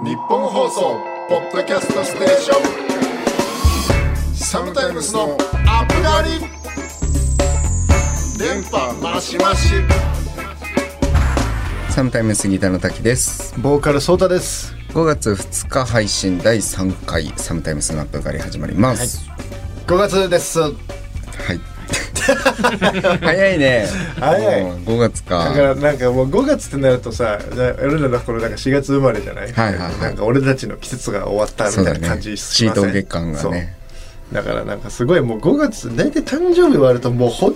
日本放送ポッドキャストステーション。サムタイムスのアップガリ電波マシマシ。サムタイムスギターの滝です。ボーカルソータです。5月2日配信第3回サムタイムスのアップガリ始まります。5月です。はい、早いね。早い。もう5月だかからなんかもう5月ってなるとさ俺らの頃なんか4月生まれじゃない,、はいはいはい。なんか俺たちの季節が終わったみたいな感じしません？ト月間がね。そう。だからなんかすごいもう5月大体誕生日終わるともう本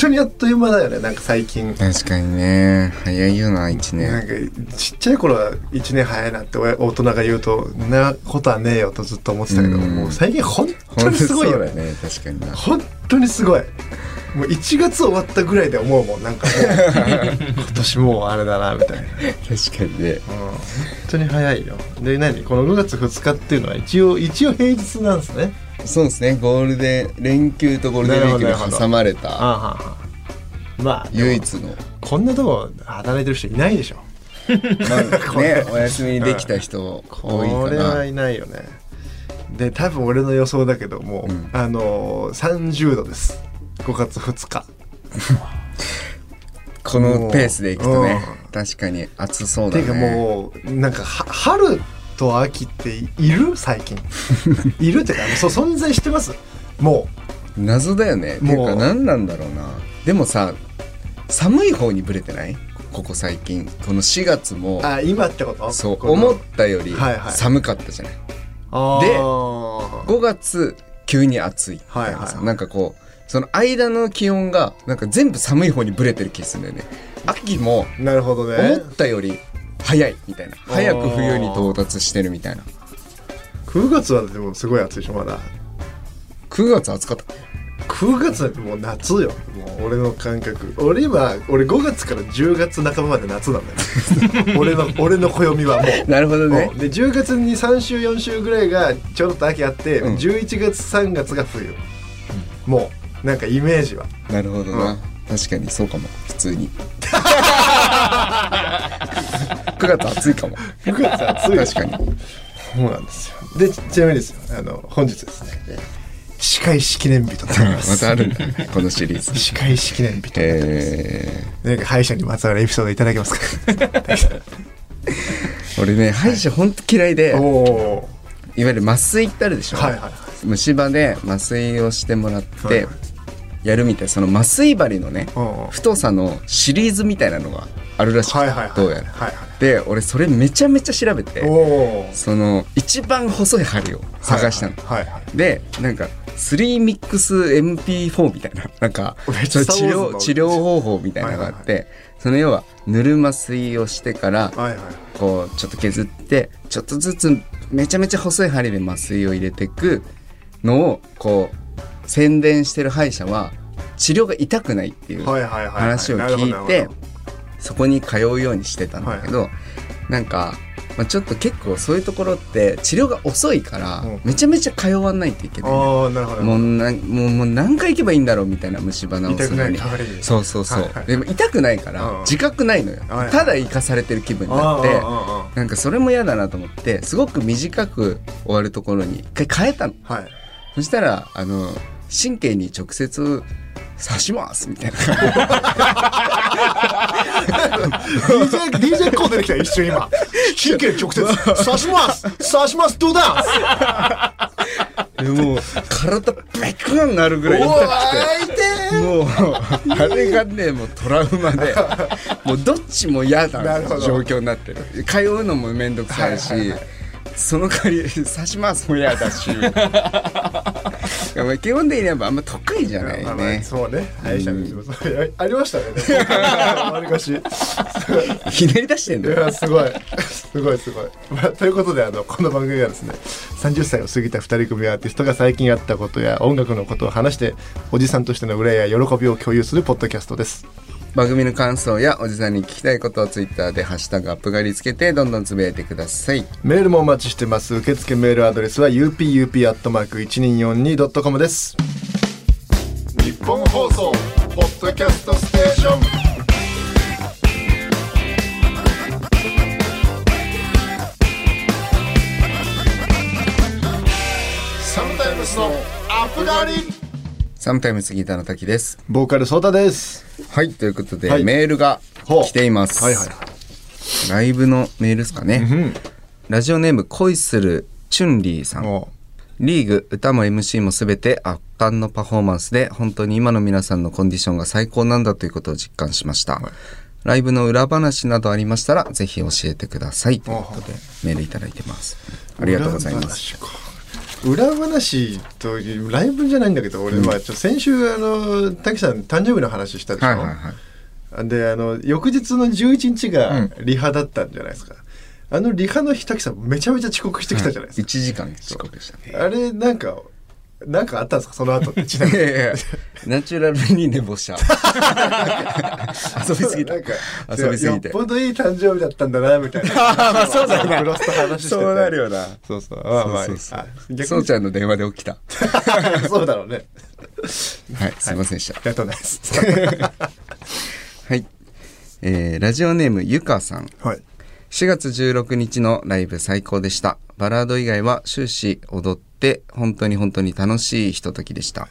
当にあっという間だよねなんか最近。確かにね。早いよな1なん年かちっちゃい頃は1年早いなって大人が言うと「なことはねえよ」とずっと思ってたけどうん。もう最近本当にすごいよ。ね確かにな。本当にすごいもう1月終わったぐらいで思うもんなんかもう。今年もうあれだなみたいな、うん、確かにね。本当に早いよ。で何？この5月2日っていうのは一応一応平日なんですね。そうですね。ゴールデン連休とゴールデンウィークに挟まれた。まあ唯一の。こんなとこ働いてる人いないでしょ。まあね お休みできた人多いかこれはないないよね。で多分俺の予想だけども、うん。あのー、30度です5月2日。このペースでいくとねう確かに暑そうだね。ていうかもうなんかは春と秋っている？最近。いるってかそう存在してます？も謎だよね。もう。いうか何なんだろうな。でもさ寒い方にブレてない？ここ最近。この4月も。うあ今ってこと？そう思ったよりはいはい。寒かったじゃない、あー。で5月急に暑いみたいなさはいはい。なんかこうその間の気温がなんか全部寒い方にブレてる気がするんだよね。秋もなるほどね。思ったより早いみたいな。早く冬に到達してるみたいな。9月はでもすごい暑いでしょまだ。9月暑かった。9月なんてもう夏よ。もう俺の感覚。俺今俺5月から10月半ばまで夏なんだよ。俺の俺の暦はもう。なるほどね。う。んで10月に3週4週ぐらいがちょろっと秋あって、うん。11月3月が冬、もうなんかイメージは。なるほどな、うん。確かにそうかも。普通に。9月暑いかも。9月暑い。確かに。そうなんですよ。でちちなみにですよあの本日ですね歯科医師記念日となりま ますたあるんだ。ねこのシリーズ。歯科医師記念日となります、えなんか歯医者にまつわるエピソードいただけますか？ー、俺ね歯医者ほんと嫌いで、おい、おわゆる麻酔ってあるでしょ、はいはいはい虫歯で麻酔をしてもらって、やるみたい。なその麻酔針のね太さのシリーズみたいなのがあるらしくて、どうやら。で俺それめちゃめちゃ調べてその一番細い針を探したの、でなんか3ミックス MP4 みたいな なんか治療治療方法みたいなのがあって、その要はぬる麻酔をしてからはいはいこうちょっと削ってちょっとずつめちゃめちゃ細い針で麻酔を入れていくのをこう宣伝してる歯医者は治療が痛くないっていう話を聞いてそこに通うようにしてたんだけど、なんか、まあ、ちょっと結構そういうところって治療が遅いからうん。めちゃめちゃ通わないといけない、もうなもうもう何回行けばいいんだろうみたいな虫歯治すのに。そうそうそう、はいはい。でも痛くないからうん自覚ないのよ、はいはい。ただ生かされてる気分になってなんかそれも嫌だなと思ってすごく短く終わるところに一回変えたの。はいそしたらあの神経に直接刺しますみたいな。DJ, DJ コードできた一瞬今。神経直接刺します。刺しますどうだ？でもう体ベクンなるぐらい痛くて。もうあれがねもうトラウマで もうどっちも嫌だな状況になってる。通うのも面倒くさいし、はいはいはいその代わり刺しますも嫌だし。基本的にはあんま得意じゃないまあまあねそうね。歯医者の仕事ありましたね。わりかし。ひねり出してんいだよやすごい。すごいすごい、まあ、ということであのこの番組はですね30歳を過ぎた2人組アーティストが最近あったことや音楽のことを話しておじさんとしての憂いや喜びを共有するポッドキャストです番組の感想やおじさんに聞きたいことをツイッターでハッシュタグアップがりつけてどんどんつぶやいてください。メールもお待ちしてます。受付メールアドレスは upup.1242.com です。日本放送、ポッドキャストステーション。Sometimes のアップがりサムタイムスギターの滝です。ボーカルソータです。はいということで、はい。メールが来ています、はいはい。ライブのメールですかね、うんラジオネーム恋するチュンリーさん。おリーグ歌も MC も全て圧巻のパフォーマンスで本当に今の皆さんのコンディションが最高なんだということを実感しました、ライブの裏話などありましたらぜひ教えてください。ということでメールいただいてます。ありがとうございます裏話とライブじゃないんだけど俺、まあちょ先週あの滝さん誕生日の話したでしょ、はいはいはいであの翌日の11日がリハだったんじゃないですか、あのリハの日滝さんめちゃめちゃ遅刻してきたじゃないです1か、時間遅刻でしたね。あれなんかなんかあったんですか？その後って？ちなみに。ナチュラルに寝坊した。遊びすぎた。なんか遊びすぎて。よっぽどいい誕生日だったんだなみたいな。まあそうだよなクロスと話してて。そうなるよな。そうそう。まあまあそうそうそう。ちゃんの電話で起きた。そうだろうね。はいすいませんでした。ありがとうございます。はい、えーラジオネームゆかさん。はい。4月16日のライブ最高でした。バラード以外は終始踊って本当に本当に楽しいひとときでした。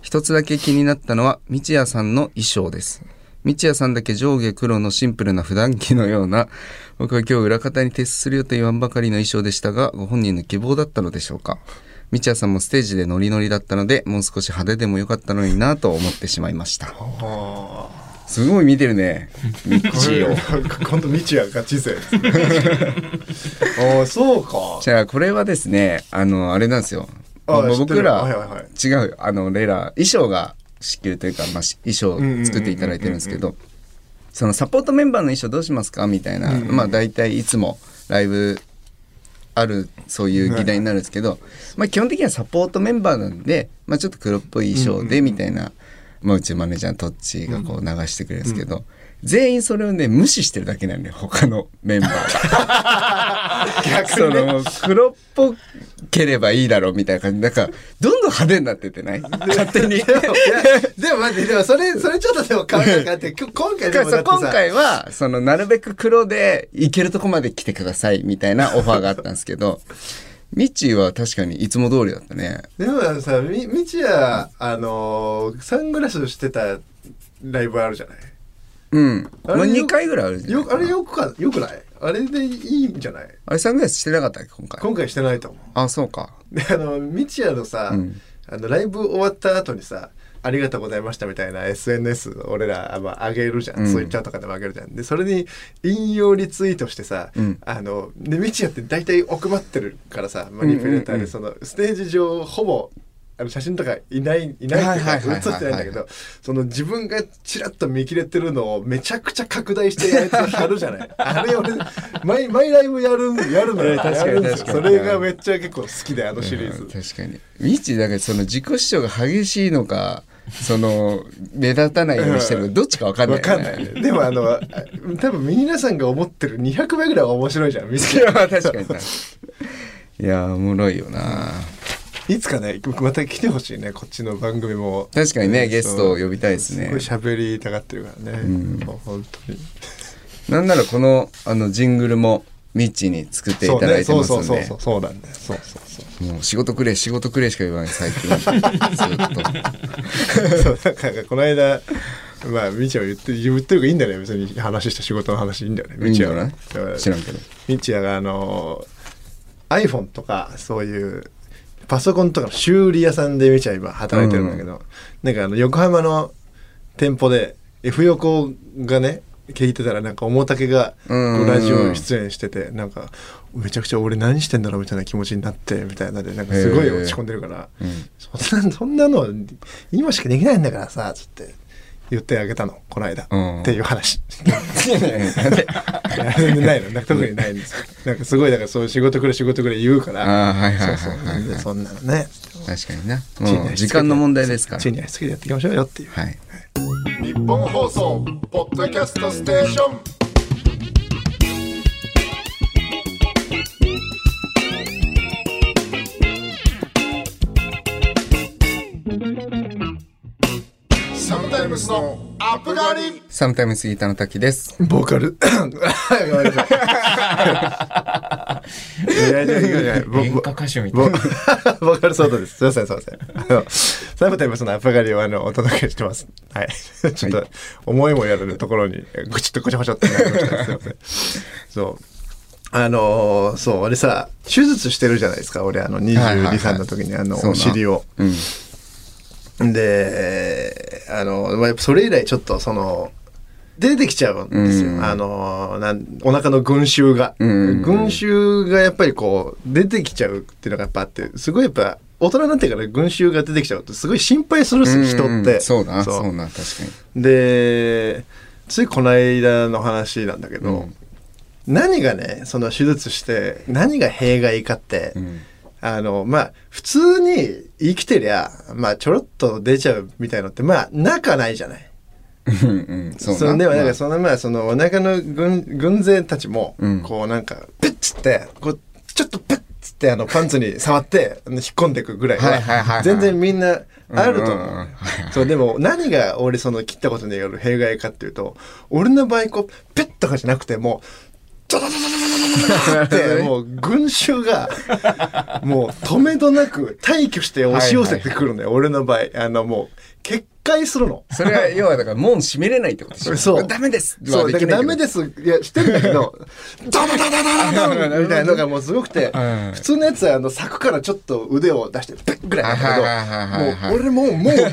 一つだけ気になったのは道也さんの衣装です。道也さんだけ上下黒のシンプルな普段着のような僕は今日裏方に徹するよと言わんばかりの衣装でしたがご本人の希望だったのでしょうか。道也さんもステージでノリノリだったのでもう少し派手でもよかったのになと思ってしまいました。すごい見てるね。道を。今度道也ガチ勢 ああそうか。じゃあこれはですねあのあれなんですよ。僕ら、はいはいはい。違うあのレラ衣装が仕切るというか、まあ、し衣装を作っていただいてるんですけどそのサポートメンバーの衣装どうしますかみたいな、まあ大体いつもライブあるそういう議題になるんですけど、まあ基本的にはサポートメンバーなんで、まあ、ちょっと黒っぽい衣装でみたいな、まあ、うちのマネージャーのトッチーがこう流してくれるんですけど、全員それをね無視してるだけなんだよ他のメンバーが。その黒っぽければいいだろうみたいな感じ。なんかどんどん派手になってってない？勝手に。でも待ってでもそれそれちょっとでも考えかって今 今回でもだ今回はそのなるべく黒で行けるとこまで来てくださいみたいなオファーがあったんですけどミッチーは確かにいつも通りだったね。でもさみ道也あのーサングラスしてたライブあるじゃない？うん。あれまあ、2回ぐらいあるじゃんよあれよくかよくない？あれでいいんじゃない？あれサングラスしてなかったっけ今回？今回してないと思う。あそうか。であの道也のさ、うん。あのライブ終わった後にさ「ありがとうございました」みたいな SNS 俺らあまあ、上げるじゃん、うん。ツイッターとかでも上げるじゃん。でそれに引用リツイートしてさ、うん。あので道也って大体奥まってるからさマニピュレーターでそのステージ上ほぼあの写真とかいないいないっていうか写ってないんだけどその自分がちらっと見切れてるのをめちゃくちゃ拡大してあいつ貼るじゃない。あれ俺毎毎ライブやるやるのよ。えー確かに確かに。それがめっちゃ結構好きであのシリーズ。うん。確かに。ミッだからその自己主張が激しいのかその目立たないようにしてるどっちか分かんないわかんないね。でもあの、あ多分皆さんが思ってる200倍ぐらいは面白いじゃん、見いてや確かにいやおもろいよな、いつかね、また来てほしいね、こっちの番組も。確かにねうんゲストを呼びたいですねすごい喋りたがってるからね。んもう本当に。なんならこのあのジングルもミッチーに作っていただいてますそうんでそうそうそう、そうなんだよ。そうそうそう。もう仕事くれ仕事くれしか言わない最近ずっとそうなんかこの間、まあ、みちは言って、言ってるからいいんだよね。別に話した仕事の話いいんだよね。みちは知らんけどみちやがあの iPhone とかそういうパソコンとかの修理屋さんでみちは今働いてるんだけど、なんかあの横浜の店舗で F 横がね聞いてたらなんか面竹がラジオ出演しててなんかめちゃくちゃ俺何してんだろうみたいな気持ちになってみたいなでなんかすごい落ち込んでるから、うん。そんなそんなの今しかできないんだからさつって言ってあげたのこの間、うん。っていう話。全然ないの。なんか特にないんです。よなんかすごいだからそういう仕事くれ仕事くれ言うからそんなのね。確かにな。時間の問題ですから。地に足つけてやっていきましょうよっていう。はい日本放送ポッドキャストステーション。サムタイムスのアップガリサムタイムスギターの滝です。ボーカル。ごめんなさいいやいやいやいやぼぼ演歌歌手みたいな。ボーカルソードです。すいません、すいません。あのサブタイムスのアップガリをあのお届けしてます。はい。ちょっと、思いもやるところに、ぐちっとごちゃごちゃってなりました。すいません。そう。あのーそう、俺さ、手術してるじゃないですか。俺、あの、はいはい22、はい3の時に、あの、そうなお尻を。うんで、あの、まあやっぱそれ以来ちょっと、その、出てきちゃうんですよ。うんあのなん、お腹の群衆が。うん群衆がやっぱりこう、出てきちゃうっていうのがやっぱあって、すごいやっぱ、大人になってから群衆が出てきちゃうと、すごい心配するんですよ、人うんって。そうだそうそうな確かにで、ついこの間の話なんだけど、うん何がね、その手術して、何が弊害かって、うんあの、まあ、普通に生きてりゃ、まあ、ちょろっと出ちゃうみたいのって、まあ、なかないじゃない。うんうん。そうな。そでもなんまあかそのまあそのお腹の軍軍勢たちもうん。こうなんかプッつってこうちょっとプッつってあのパンツに触ってあの引っ込んでいくぐらいはいはいはいははい。全然みんなあると思ううんうんう。んはいはい。そうでも何が俺その切ったことによる弊害かっていうと俺の場合こうペッとかじゃなくてもうドドドドドドドドってもう群衆がもう止めどなく退去して押し寄せてくるのよ俺の場合あのもう決壊するの。それは要はだから門閉めれないってことでしょそうダメですそう、だからダメです。いや、してんだけど、ドドドドドドドみたいなのがもうすごくてうん、普通のやつはあの柵からちょっと腕を出して、ペッぐらいだけど、もう俺もう、もうガー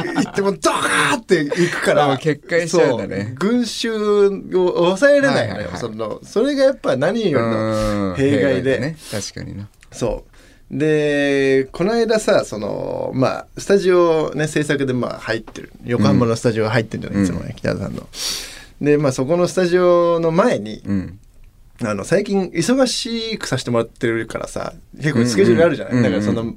って、行ってもドカーって行くから、決壊しちゃうんだね群衆を抑えれないのよ。その、それがやっぱ何よりの弊害で。ね確かになそう。で、この間さ、その、まあ、スタジオね、制作でまあ入ってる。横浜のスタジオが入ってるじゃない、いつもね、北田さんの。で、まあそこのスタジオの前に、うん。あの、最近忙しくさせてもらってるからさ、結構スケジュールあるじゃない、うんうんだからその、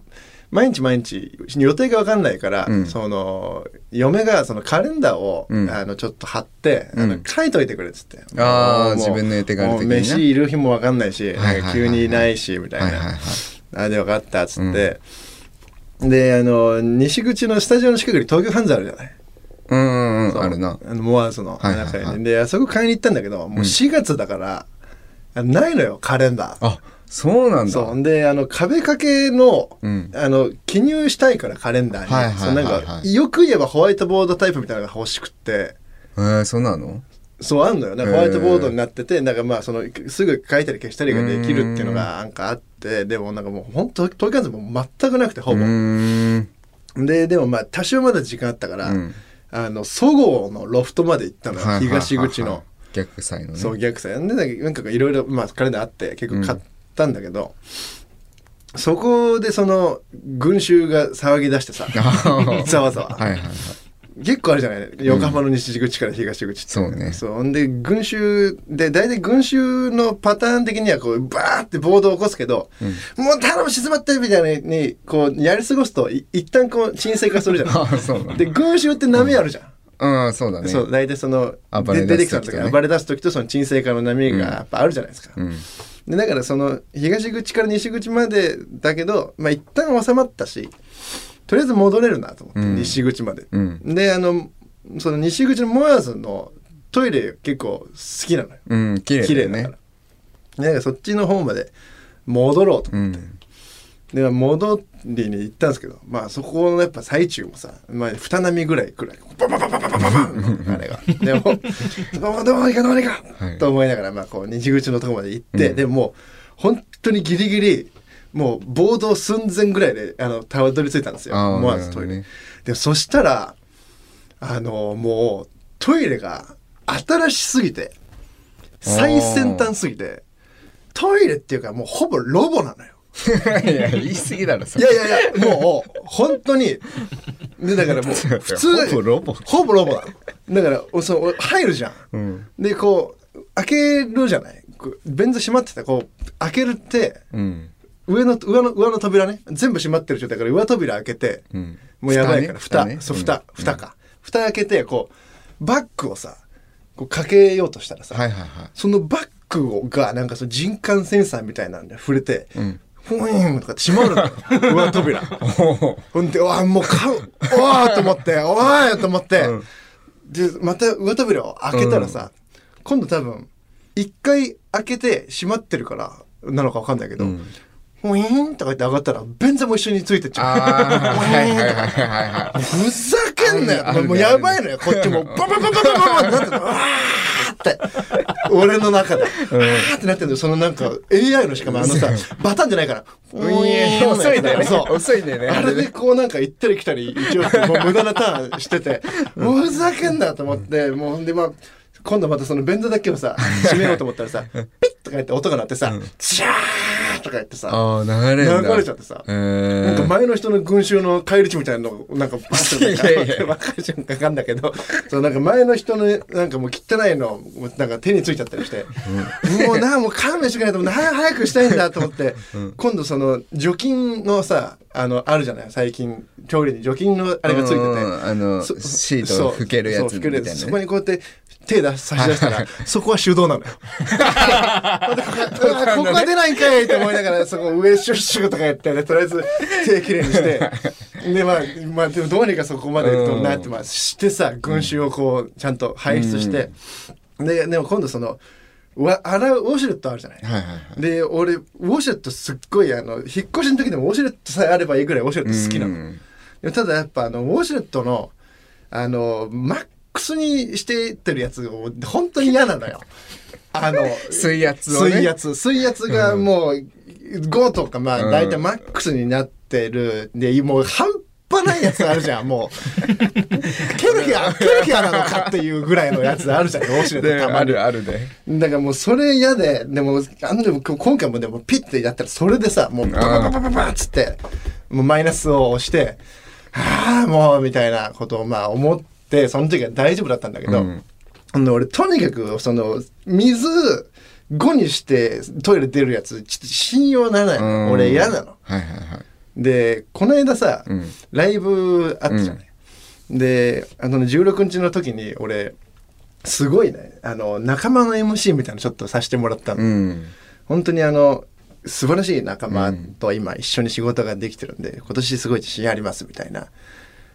毎日毎日予定が分かんないから、うん。その嫁がそのカレンダーを、うん。あのちょっと貼って、あのうん。書いといてくれっつって。あー自分の予定がある時に飯いる日も分かんないし、はいはいはいはい。急にいないしみたいな、はいはいはいあで分かったっつって、であの西口のスタジオの近くに東京ハンズあるじゃない？うんあるな。あのモアーズのはいはいはい。中に、であそこ買いに行ったんだけどもう4月だから、あないのよカレンダー。あそうなんだ。そう。であの壁掛けの,、うん。あの記入したいからカレンダーに、はいはいはいはい。そうなんかよく言えばホワイトボードタイプみたいなのが欲しくって。えー、そうなの？そうあんのよ。なんかホワイトボードになっててなんかまあそのすぐ書いたり消したりができるっていうのがなんかあってでもなんかもう本当東京関西も全くなくてほぼ、ででもまあ多少まだ時間あったから、うん。あのそごうのロフトまで行ったのよ、東口の。逆サイのね。そう逆さでなんかいろいろまあカレンダーあって結構買ったんだけど、そこでその群衆が騒ぎ出してさ。ー ざわざわ、はいはいはい結構あるじゃない。横浜の西口から東口って、そうね。そう。で群衆で大体群衆のパターン的にはこうバーって暴動を起こすけど、もう頼む静まってみたいにこうやり過ごすとい一旦こう沈静化するじゃあないそうで群衆って波あるじゃん、うん。そうだね。そう大体その暴れで出てきた時暴れ出す時とその沈静化の波がやっぱあるじゃないですか、うん。でだからその東口から西口までだけどまあ一旦収まったしとりあえず戻れるなと思って、うん。西口まで、うん。であのその西口のモアーズのトイレ結構好きなのよ。うん綺麗綺麗だから、そっちの方まで戻ろうと思って、うん。で戻りに行ったんですけどまあそこのやっぱ最中もさ、まあ、二波ぐらいくらいババババババババンあれが。でもどうどうにかどうにか、はい。と思いながらまあこう西口のとこまで行って、うん。でももう本当にギリギリもう暴動寸前ぐらいであのたどり着いたんですよ。思わずトイレ、ね。でそしたらあのもうトイレが新しすぎて最先端すぎてトイレっていうかもうほぼロボなのよ。いや言い過ぎだろそいれやいやいや、もう、本当に、で、だからもう、普通、ほぼロボ？ほぼロボだ。だから、おその入るじゃん。うん。で、こう、開けるじゃない？便座閉まってた、こう、開けるって、うん上の、上の、上の扉ね、全部閉まってる状態だから、上扉開けて、うん。もうやばいから、蓋、蓋。ね。そう、蓋。蓋、か。蓋開けて、こう、バッグをさ、こうかけようとしたらさ、はいはいはい。そのバッグをが、なんかその人感センサーみたいなんで触れて、うん。ふーんとか閉まるのよ。上扉。ほんで、うわ、もう買う、おーと思って、おーいと思って、で、また上扉を開けたらさ、今度多分、一回開けて閉まってるからなのかわかんないけど、うんウィーンとか言って上がったら、便座も一緒についてっちゃう。はいはいはいはい。ふざけんなよ、もうやばいのよ、こっちも。バババババババってなって。わーって。俺の中で。う、あーってなってるそのなんか、AI のしかもあのさ、バタンじゃないから。うん、遅いんだよね。そう。遅いんだよね。あれでこうなんか行ったり来たり、一応、もう無駄なターンしてて、ふざけんなと思って、もうほんでまあ、今度またその便座だけをさ、閉めようと思ったらさ、ピッとか言って音が鳴ってさ、ジャーとか言ってさ。流れ流れちゃってさ。えー。なんか前の人の群衆の返り血みたいなのなんかバッていやいや わかる瞬間かかんだけど。そうなんか前の人のなんかもう汚いのなんか手についちゃったりして、もうなもう勘弁してくれないと思って早早くしたいんだと思って、今度その除菌のさあのあるじゃない？最近調理に。除菌のあれがついてて。うんあのそシートを拭けるやつそう拭けるやつ。みたいなねそこにこうやって手出差し出したらそこは手動なのよ。ここは出ないんかいって思いながらそこ上シュッシュとかやって、ね、とりあえず手きれいにして。でまあまあでもどうにかそこまでとなってまあしてさ群衆をこうちゃんと排出して、ででも今度そのわ洗うウォシュレットあるじゃない。はいはいはい。で俺ウォシュレットすっごいあの引っ越しの時でもウォシュレットさえあればいいぐらいウォシュレット好きなの。うん。でもただやっぱあのウォシュレットのあのマックスにしてってるやつを本当に嫌なのよ。あの水圧をね。水圧。水圧がもう5とかまあうん。大体マックスになってるでもう半端ないやつあるじゃんもう。ケルヒアケルヒアなのかっていうぐらいのやつあるじゃんウォシュレッでトたまに。あるあるでだからもうそれ嫌で、でも、あのでも今回もでもピッてやったらそれでさ、もうババババババッつって、もうマイナスを押して、はあ、もうみたいなことをまあ思って、その時は大丈夫だったんだけど、うん。あの俺とにかくその水5にしてトイレ出るやつちょっと信用ならない俺嫌なの。はいはいはい。でこの間さ、うん。ライブあったじゃない、であのね16日の時に俺すごいね。あの仲間の MC みたいなのちょっとさせてもらったの、うん。本当にあの素晴らしい仲間と今一緒に仕事ができてるんで、今年すごい自信ありますみたいな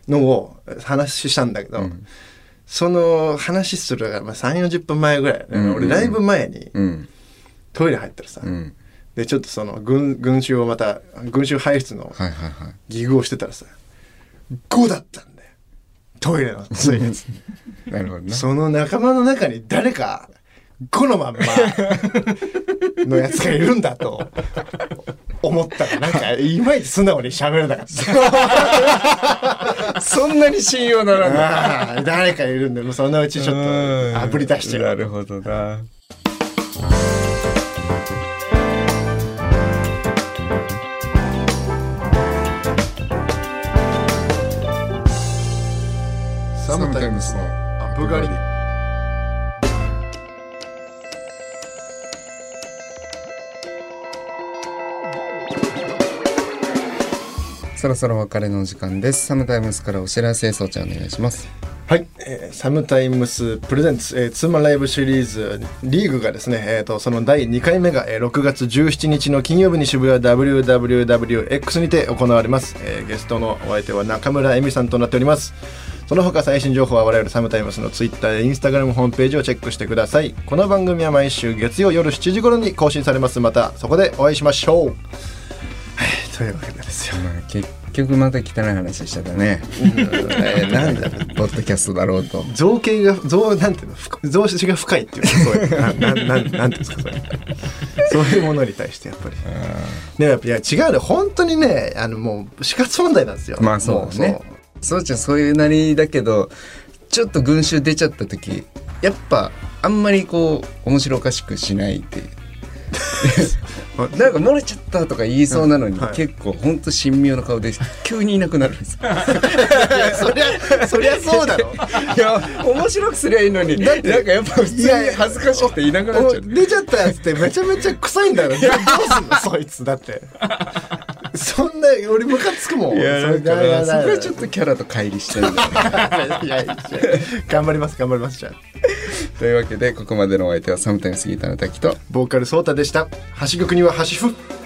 のを話したんだけど、うん。その話するまあ3 4 0分前ぐらい、ね。うん。俺ライブ前にうん。トイレ入ったらさ、うん。でちょっとその群群衆をまた群衆排出のギグをしてたらさ5だったんだよ。トイレのそういうやつなるほどね。その仲間の中に誰か5のまんまのやつがいるんだと思ったらなんかいまいち素直に喋れなかった。そんなに信用ならない。誰かいるんでもうそのうちちょっとあぶり出してなよるほどな。サムタイムスのアップ狩りそろそろお別れのお時間です。サムタイムスからお知らせそうちゃんお願いします。はい、えーサムタイムスプレゼンツ、えーツーマンライブシリーズリーグがですね、えー、とその第2回目が、えー6月17日の金曜日に渋谷 WWWX にて行われます、えーゲストのお相手は中村恵美さんとなっております。その他最新情報は我々サムタイムスのツイッターやインスタグラムホームページをチェックしてください。この番組は毎週月曜夜7時頃に更新されます。またそこでお会いしましょう。はい。というわけでですよ。まあ結局また汚い話しちゃったね、えー なんだポッドキャストだろうと。造形が造なんていうの？ふ造詞が深いっていうのそういう。ななななんていうんですかそれ。そういうものに対してやっぱり。でもやっぱいや違うね。本当にねあのもう死活問題なんですよ。まあそうだね。もそうちゃんそういうなりだけどちょっと群衆出ちゃった時やっぱあんまりこう面白おかしくしないっていう なんか漏れちゃったとか言いそうなのに、うんはい。結構ほんと神妙な顔で急にいなくなるんですよ。そりゃそりゃそうだろ。いや面白くすりゃいいのになんかやっぱ普通に恥ずかしくていなくなっちゃう。お出ちゃったやつってめちゃめちゃ臭いんだよ。どうすんのそいつ。だって。そんな俺ムカつくもん。いやそれそだこはちょっとキャラと乖離してるん 頑張ります頑張りますじゃあというわけでここまでのお相手はサムタイムスギターの滝とボーカルソータでした。橋国には橋ふ